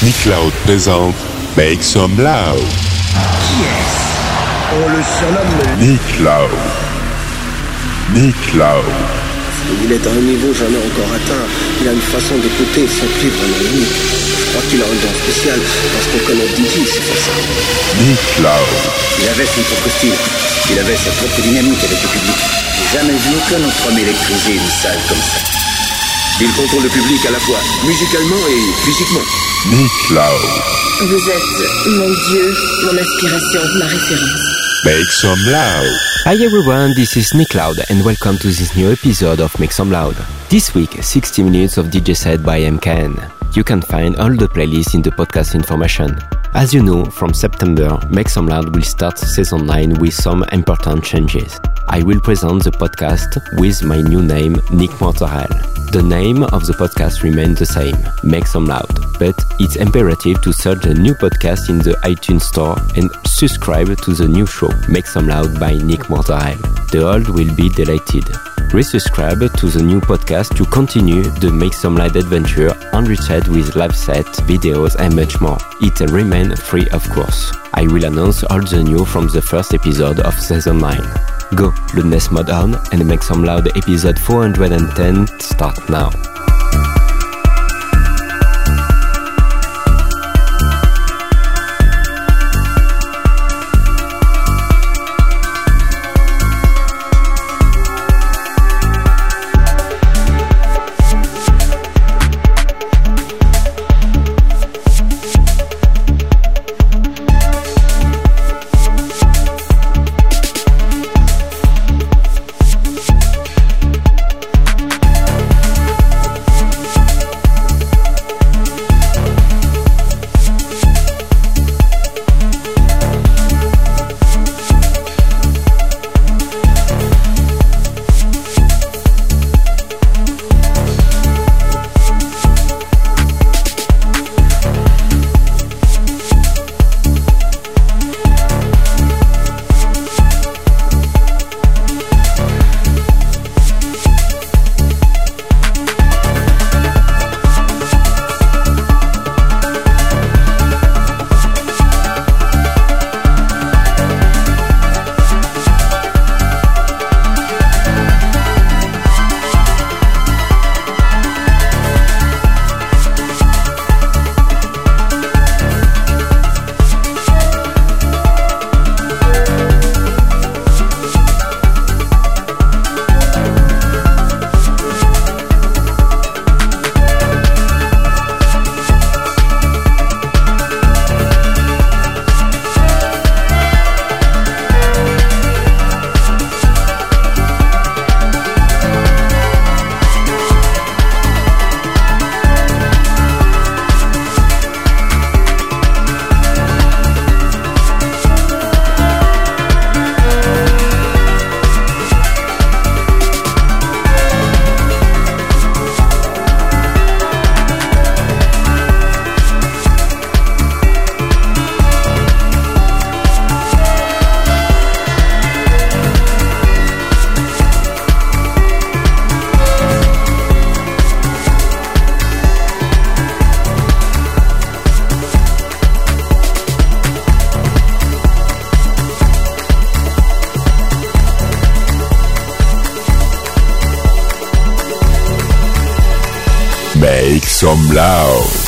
Nick Loud présente Make Some Loud. Qui est-ce? On le surnomme Nick Loud. Nick Loud. Il est à un niveau jamais encore atteint. Il a une façon d'écouter son cuivre vraiment unique. Je crois qu'il a un don spécial parce qu'on connaît Didi, c'est pour ça. Nick Loud. Il avait son propre style. Il avait sa propre dynamique avec le public. J'ai jamais vu aucun autre homme électriser une salle comme ça. Il contrôle le public à la fois musicalement et physiquement. Nick Loud. Vous êtes mon Dieu, mon inspiration, ma référence. Make Some Loud. Hi everyone, this is Nick Loud and welcome to this new episode of Make Some Loud. This week, 60 minutes of DJ set by MKN. You can find all the playlists in the podcast information. As you know, from September, Make Some Loud will start season 9 with some important changes. I will present the podcast with my new name, Nick Mortarel. The name of the podcast remains the same, Make Some Loud, but it's imperative to search the new podcast in the iTunes Store and subscribe to the new show, Make Some Loud by Nick Mortarel. The old will be deleted. Resubscribe to the new podcast to continue the Make Some Loud adventure enriched with live sets, videos and much more. It remains free of course. I will announce all the new from the first episode of season 9. Go, Loudness Mode on and Make Some Loud episode 410 start now. Some Loud.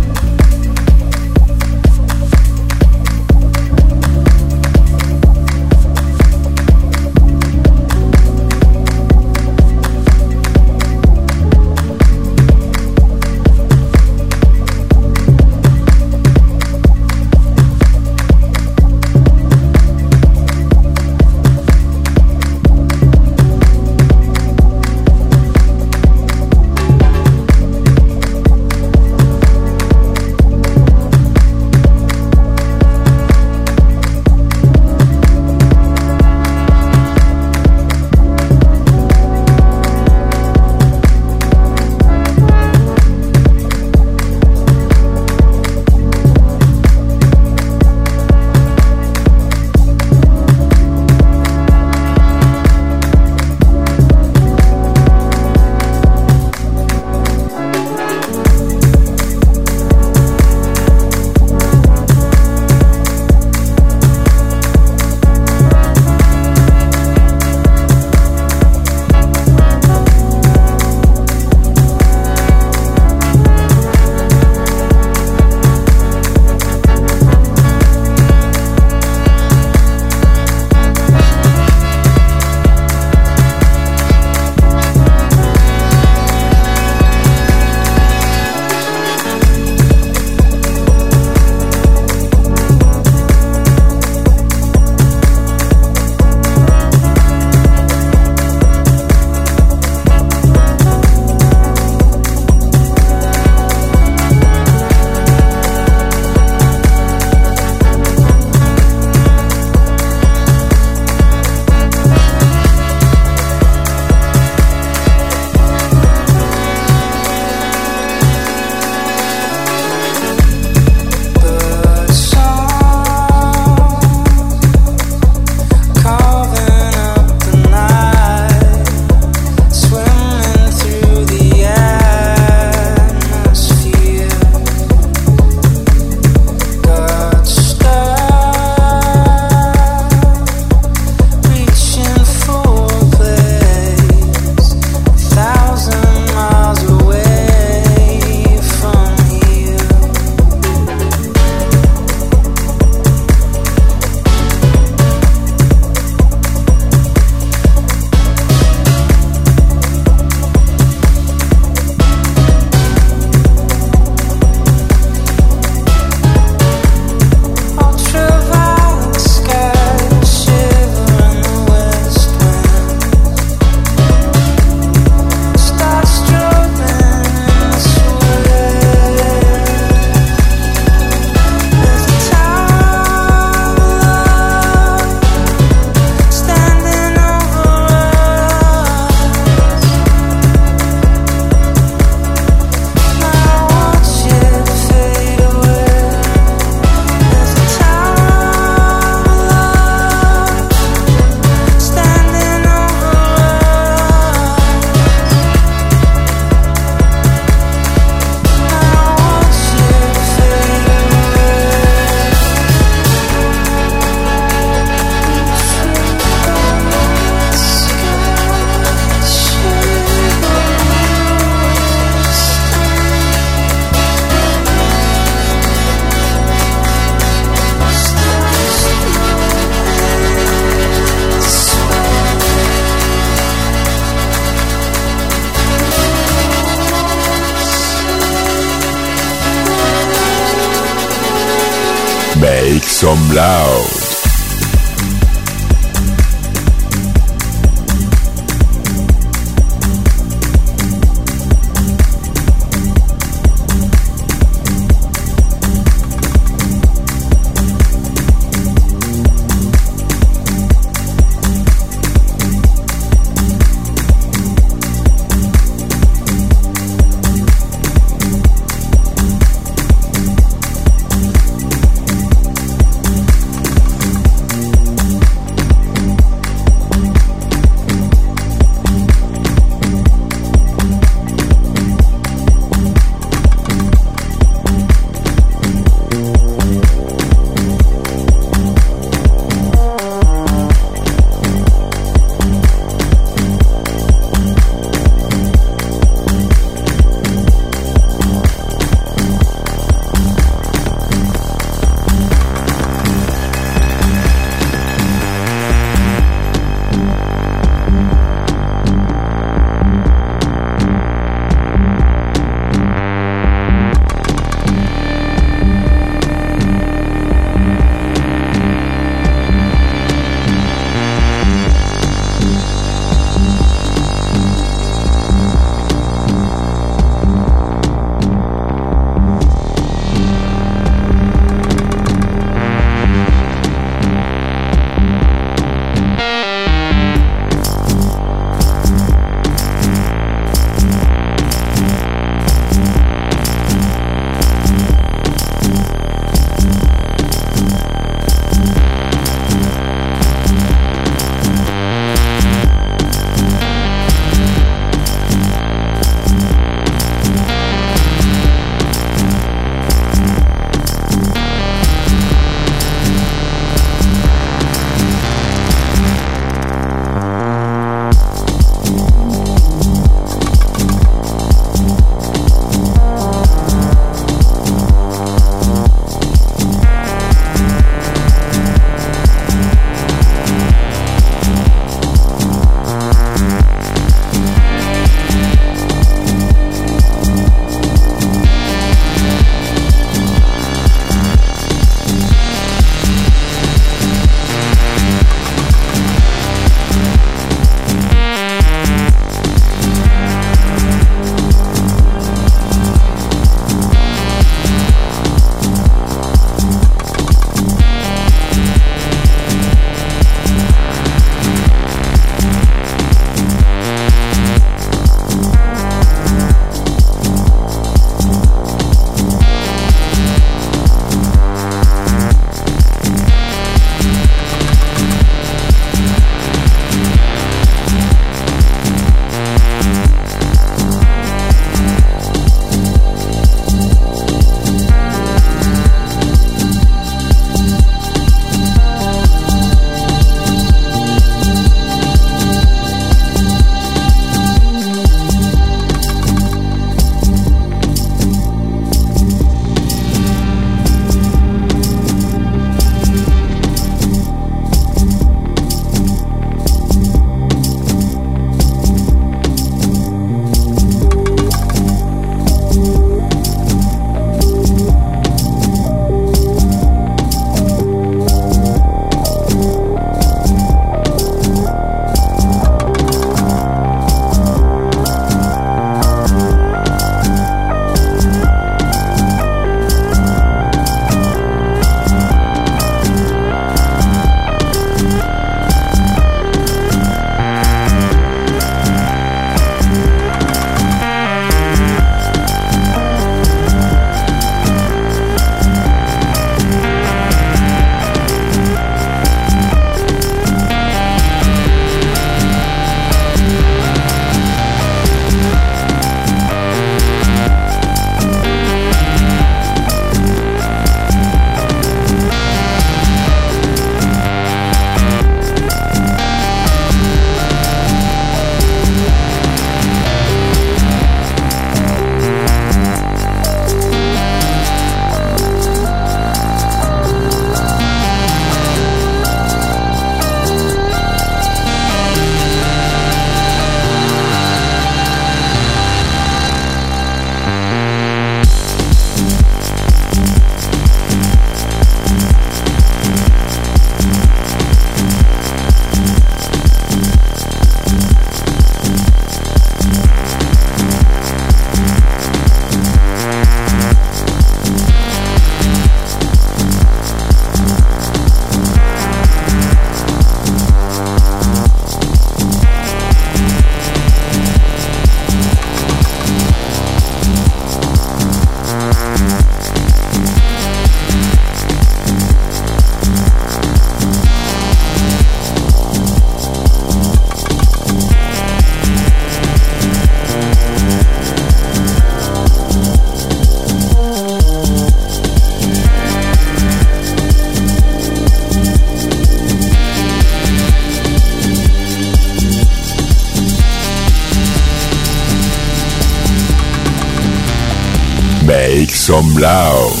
Some.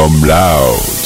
Some loud.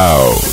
Some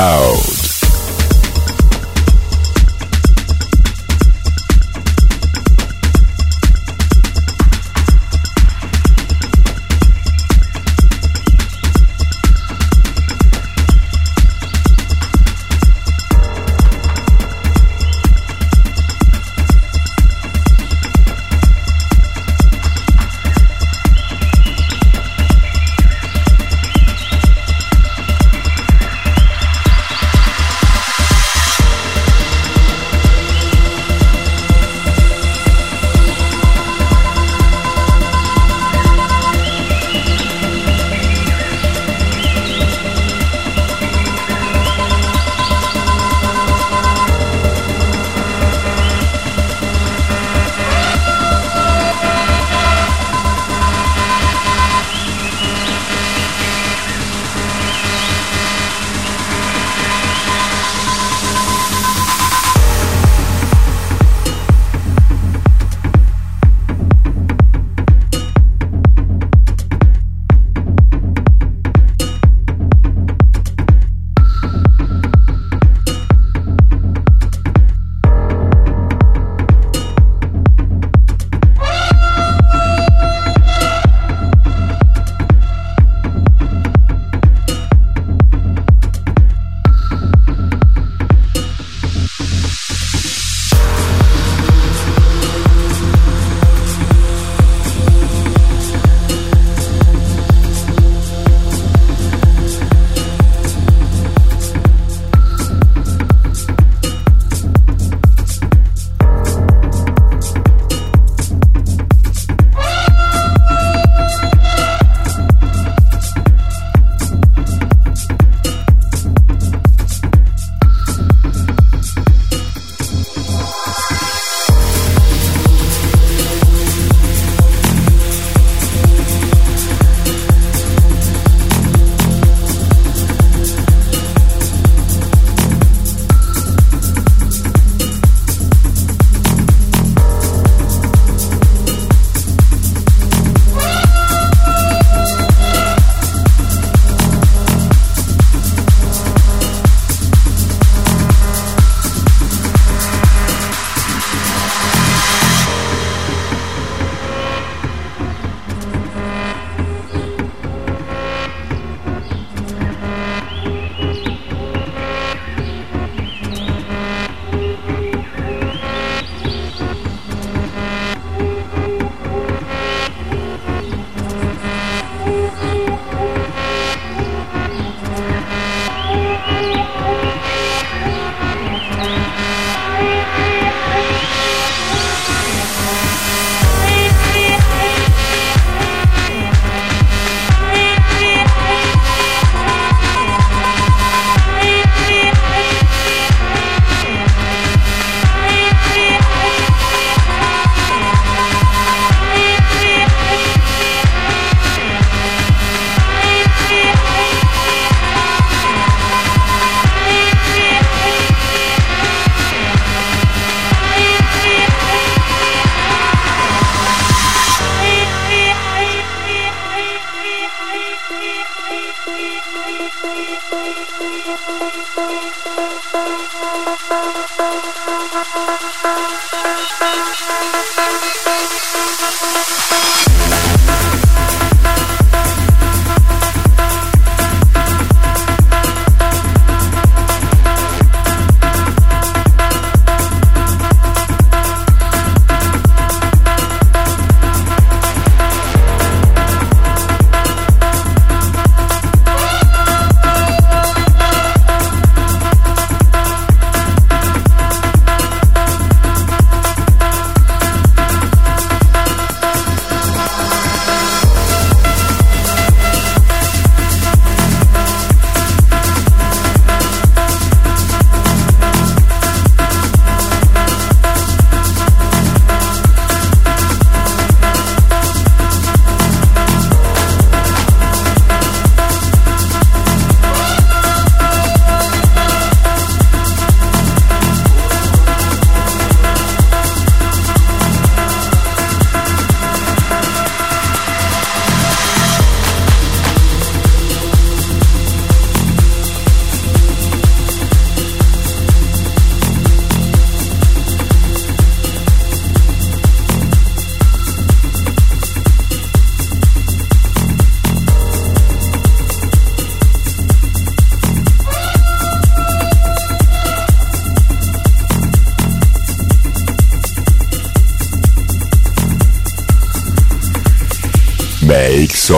some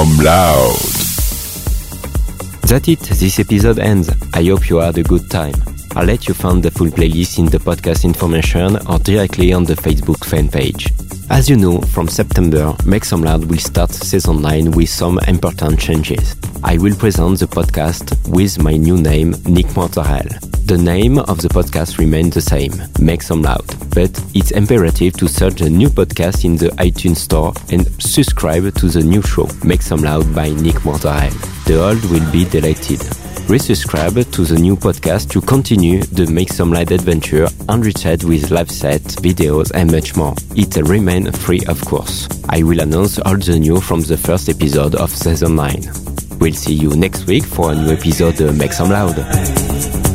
some loud. That's it, this episode ends. I hope you had a good time. I'll let you find the full playlist in the podcast information or directly on the Facebook fan page. As you know, from September, Make Some Loud will start season 9 with some important changes. I will present the podcast with my new name, Nick Mortarel. The name of the podcast remains the same, Make Some Loud, but it's imperative to search the new podcast in the iTunes Store and subscribe to the new show, Make Some Loud by Nick Mortarel. The old will be deleted resubscribe to the new podcast to continue the Make Some Loud adventure enriched with live sets, videos and much more. It remains free of course. I will announce all the new from the first episode of season 9. We'll see you next week for a new episode of Make Some Loud.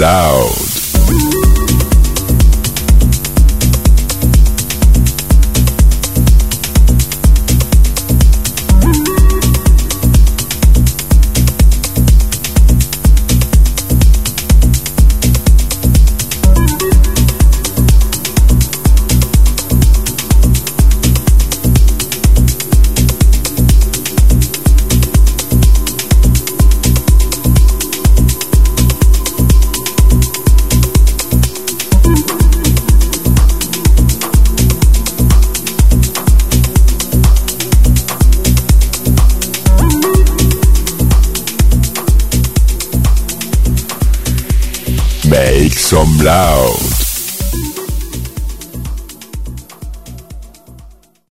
Some